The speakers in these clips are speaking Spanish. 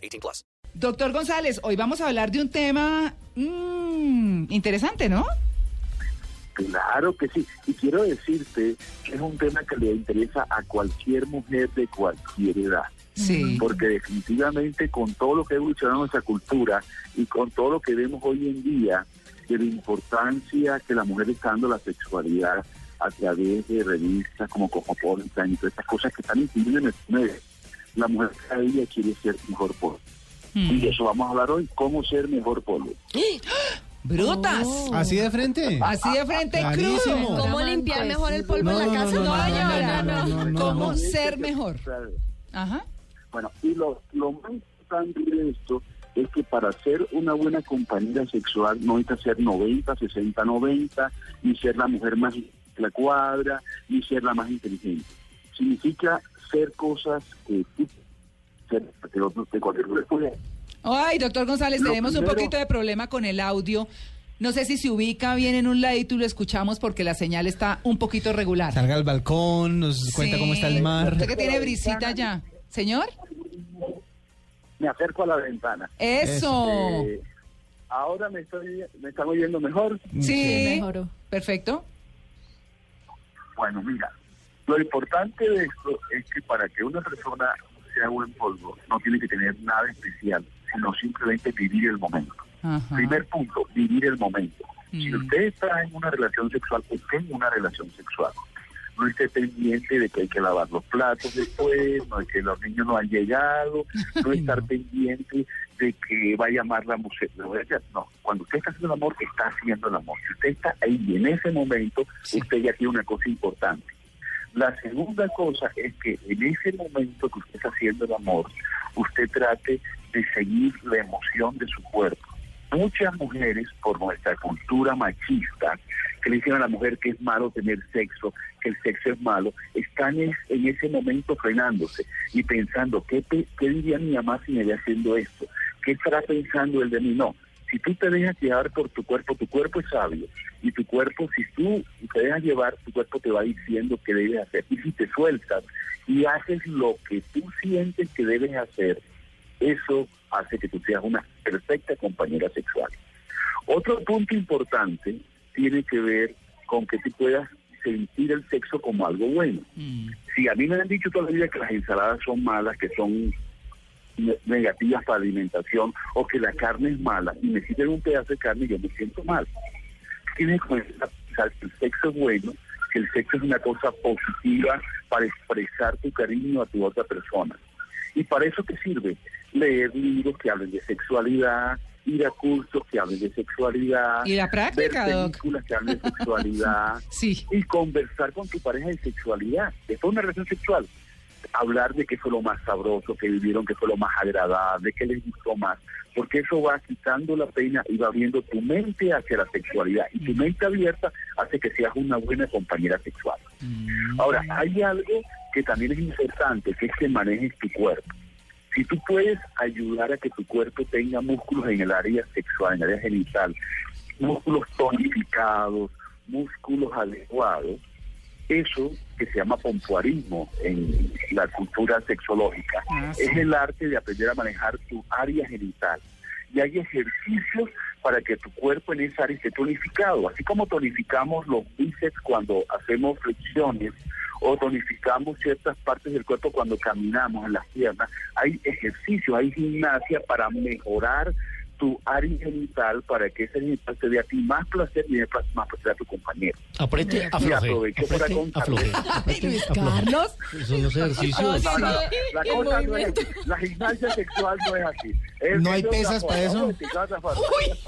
18 plus. Doctor González, hoy vamos a hablar de un tema mm, interesante, ¿no? Claro que sí. Y quiero decirte que es un tema que le interesa a cualquier mujer de cualquier edad. Sí. Porque definitivamente con todo lo que ha evolucionado nuestra cultura y con todo lo que vemos hoy en día de la importancia que la mujer está dando a la sexualidad a través de revistas como Cosmopolitan y todas estas cosas que están influyendo en el medio. La mujer cada día quiere ser mejor polvo. Hmm. Y de eso vamos a hablar hoy, cómo ser mejor polvo. ¡Brutas! ¿Así de frente? Así de frente, Clarísimo. crudo. ¿Cómo limpiar mejor el polvo No, en la casa? no, no, no, no, no, no, no. ¿Cómo ser mejor? Ajá. Bueno, y lo, lo más importante de esto es que para ser una buena compañera sexual no necesita ser 90, 60, 90, ni ser la mujer más la cuadra, ni ser la más inteligente. Significa ser cosas que tú, de cualquier. Ay, doctor González, Lo tenemos un poquito de problema con el audio. No sé si se ubica bien en un ladito y lo escuchamos porque la señal está un poquito regular. Salga al balcón, nos cuenta Sí. cómo está el mar. Usted que tiene brisita ya. ¿Señor? Me acerco a la ventana. Eso. Eh, ahora me, estoy, me están oyendo mejor. Sí. Mejoró. Perfecto. Bueno, mira, lo importante de esto es que para que una persona sea buen polvo, no tiene que tener nada especial, sino simplemente vivir el momento. Ajá. Primer punto, vivir el momento. Si Mm. usted está en una relación sexual, esté en una relación sexual. No esté pendiente de que hay que lavar los platos después, no de que los niños no han llegado, no estar pendiente de que va a llamar la mujer. No, cuando usted está haciendo el amor, está haciendo el amor. Si usted está ahí y en ese momento, Sí. usted ya tiene una cosa importante. La segunda cosa es que en ese momento que usted está haciendo el amor, usted trate de seguir la emoción de su cuerpo. Muchas mujeres, por nuestra cultura machista, que le dicen a la mujer que es malo tener sexo, que el sexo es malo, están es- en ese momento frenándose y pensando, ¿qué, qué diría mi mamá si me ve haciendo esto? ¿Qué estará pensando el de mí? No. Si tú te dejas llevar por tu cuerpo, tu cuerpo es sabio. Y tu cuerpo, si tú te dejas llevar, tu cuerpo te va diciendo qué debes hacer. Y si te sueltas y haces lo que tú sientes que debes hacer, eso hace que tú seas una perfecta compañera sexual. Otro punto importante tiene que ver con que tú puedas sentir el sexo como algo bueno. Mm. Si a mí me han dicho toda la vida que las ensaladas son malas, que son negativas para alimentación, o que la carne es mala, y me sirven un pedazo de carne, yo me siento mal. Tienes que comenzar a pensar que el sexo es bueno, que el sexo es una cosa positiva para expresar tu cariño a tu otra persona. ¿Y para eso qué sirve? Leer libros que hablen de sexualidad, ir a cursos que hablen de sexualidad, ¿Y la ver práctica, Doc? películas que hablen de sexualidad Sí. y conversar con tu pareja de sexualidad. Después de una relación sexual, hablar de qué fue lo más sabroso que vivieron, qué fue lo más agradable, qué les gustó más, porque eso va quitando la pena y va abriendo tu mente hacia la sexualidad. Y tu mente abierta hace que seas una buena compañera sexual. Ahora, hay algo que también es importante, que es que manejes tu cuerpo. Si tú puedes ayudar a que tu cuerpo tenga músculos en el área sexual, en el área genital, músculos tonificados, músculos adecuados, eso que se llama pompoarismo en la cultura sexológica, Ah, sí. es el arte de aprender a manejar tu área genital. Y hay ejercicios para que tu cuerpo en esa área esté tonificado, así como tonificamos los bíceps cuando hacemos flexiones o tonificamos ciertas partes del cuerpo cuando caminamos en las piernas. Hay ejercicios, hay gimnasia para mejorar tu área genital para que ese genital te dé a ti más placer y dé más placer a tu compañero. Apriete, Y afloje. aprovecho para. Ay, Luis. Carlos. Son los ejercicios. No, no, no, la el cosa no es así. La gimnasia sexual no es así. Es- ¿No hay pesas para eso?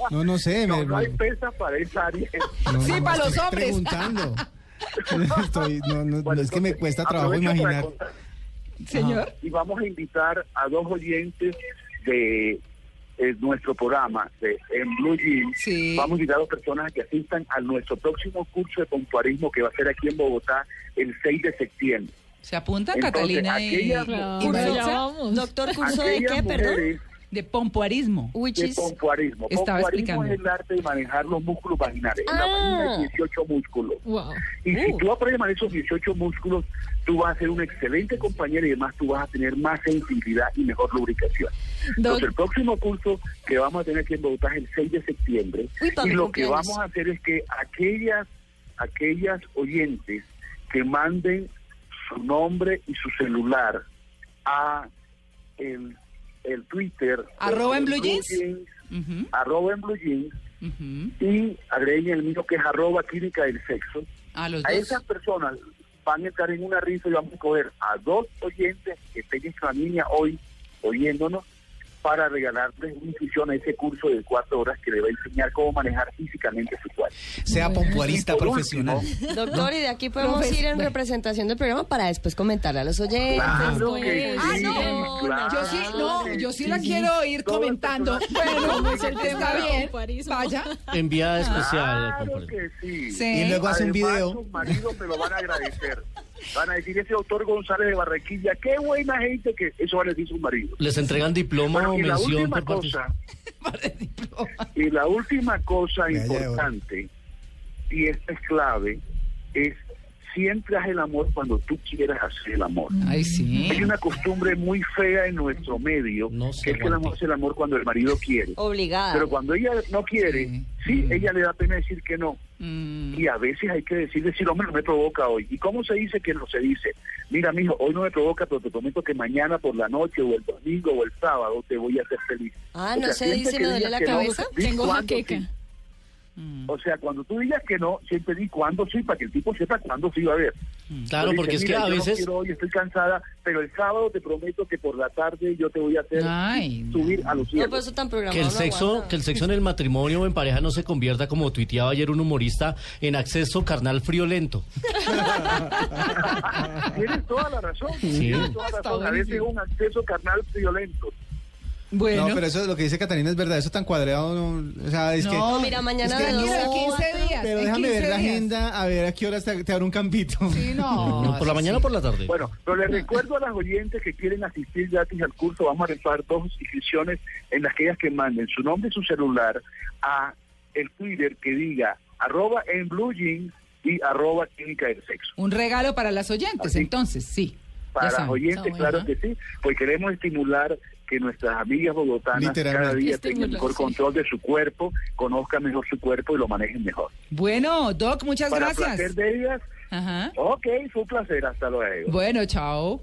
No, no sé. No, me- hay pesas para esa área. no, Sí, no, para los estoy hombres. preguntando. Estoy- no, no, Bueno, es que me cuesta trabajo imaginar. Señor. Y vamos a invitar a dos oyentes de eh, nuestro programa de, en Blue Jeans, Sí. vamos a invitar a las personas a que asistan a nuestro próximo curso de pompoarismo que va a ser aquí en Bogotá el 6 de septiembre. ¿Se apunta Entonces, Catalina y, aquella- y Claro, Maritza? Doctor, ¿curso de Aquellas qué, perdón? mujeres De pompoarismo. de pompoarismo. Estaba Pompoarismo explicando. es el arte de manejar los músculos vaginales. En la Ah. vagina hay 18 músculos. Wow. Y si Uh. tú aprendes a manejar esos 18 músculos, tú vas a ser un excelente compañero y además tú vas a tener más sensibilidad y mejor lubricación. Doc- Entonces, el próximo curso que vamos a tener aquí en Bogotá es el 6 de septiembre. Uy, y lo que vamos a hacer es que aquellas, aquellas oyentes que manden su nombre y su celular a el, el Twitter. Arroba en Blue Jeans. Arroba en Blue Jeans y agreguen el mío que es arroba clínica del sexo. A los A dos. esas personas van a estar en una risa y vamos a coger a dos oyentes que estén en la línea hoy oyéndonos para regalarles una inscripción a ese curso de cuatro horas que le va a enseñar cómo manejar físicamente su cuerpo. Sea pompuarista profesional. último, Doctor, y de aquí podemos ir en representación del programa para después comentarle a los oyentes. Claro pues. que Ah, sí, no, claro yo sí, no, que yo sí sí. la quiero ir comentando. Bueno, es el tema está bien. Vaya. Enviada especial. Claro que sí. Sí. Y luego hace un video. sus maridos me lo van a agradecer. Van a decir, ese doctor González de Barranquilla, qué buena gente que eso van a decir sus maridos. Les entregan diploma Bueno, o y la mención última por parte cosa, y la última cosa importante, y esta es clave, es siempre haz el amor cuando tú quieras hacer el amor. Ay, sí. Hay una costumbre muy fea en nuestro medio, No que es que el amor hace el amor cuando el marido quiere. Obligada. Pero cuando ella no quiere, Sí. sí, Mm. ella le da pena decir que no. Mm, Y a veces hay que decir, decir, hombre, no me provoca hoy. ¿Y cómo se dice que no se dice? Mira, mijo, hoy no me provoca, pero te prometo que mañana por la noche o el domingo o el sábado te voy a hacer feliz. Ah, O ¿no sea, se dice que me duele la no, cabeza? Tengo jaqueca. sí. O sea, cuando tú digas que no, siempre di cuándo sí, para que el tipo sepa cuándo sí va a ver. Claro, Tú porque es que "Mira, a yo no veces quiero hoy estoy cansada, pero el sábado te prometo que por la tarde yo te voy a hacer Ay, subir a los No, cielos. eso tan programado. que el no sexo, aguanta. que el sexo en el matrimonio o en pareja no se convierta como tuiteaba ayer un humorista en acceso carnal friolento. Tienes toda la razón. Sí. Tienes toda la razón. A veces es un acceso carnal violento. Bueno. No, pero eso lo que dice Catalina es verdad, eso tan cuadrado, no, o sea, es que... No, Mira, mañana es que de dos Mira, a 15 cuatro. días. Pero déjame 15 ver la días. agenda, a ver a qué horas te, te abro un campito. Sí, no. No, por la mañana o por la tarde. Bueno, pero les recuerdo a las oyentes que quieren asistir gratis al curso, vamos a rifar dos inscripciones en las que ellas que manden su nombre y su celular a el Twitter que diga arroba en blue jeans y arroba clínica del sexo. Un regalo para las oyentes, Así. entonces, sí. Para oyentes, claro que sí, pues queremos estimular que nuestras amigas bogotanas cada día tengan mejor sí. control de su cuerpo, conozcan mejor su cuerpo y lo manejen mejor. Bueno, Doc, muchas Para gracias. placer de ellas, Ajá. ok, fue un placer, hasta luego. Bueno, chao.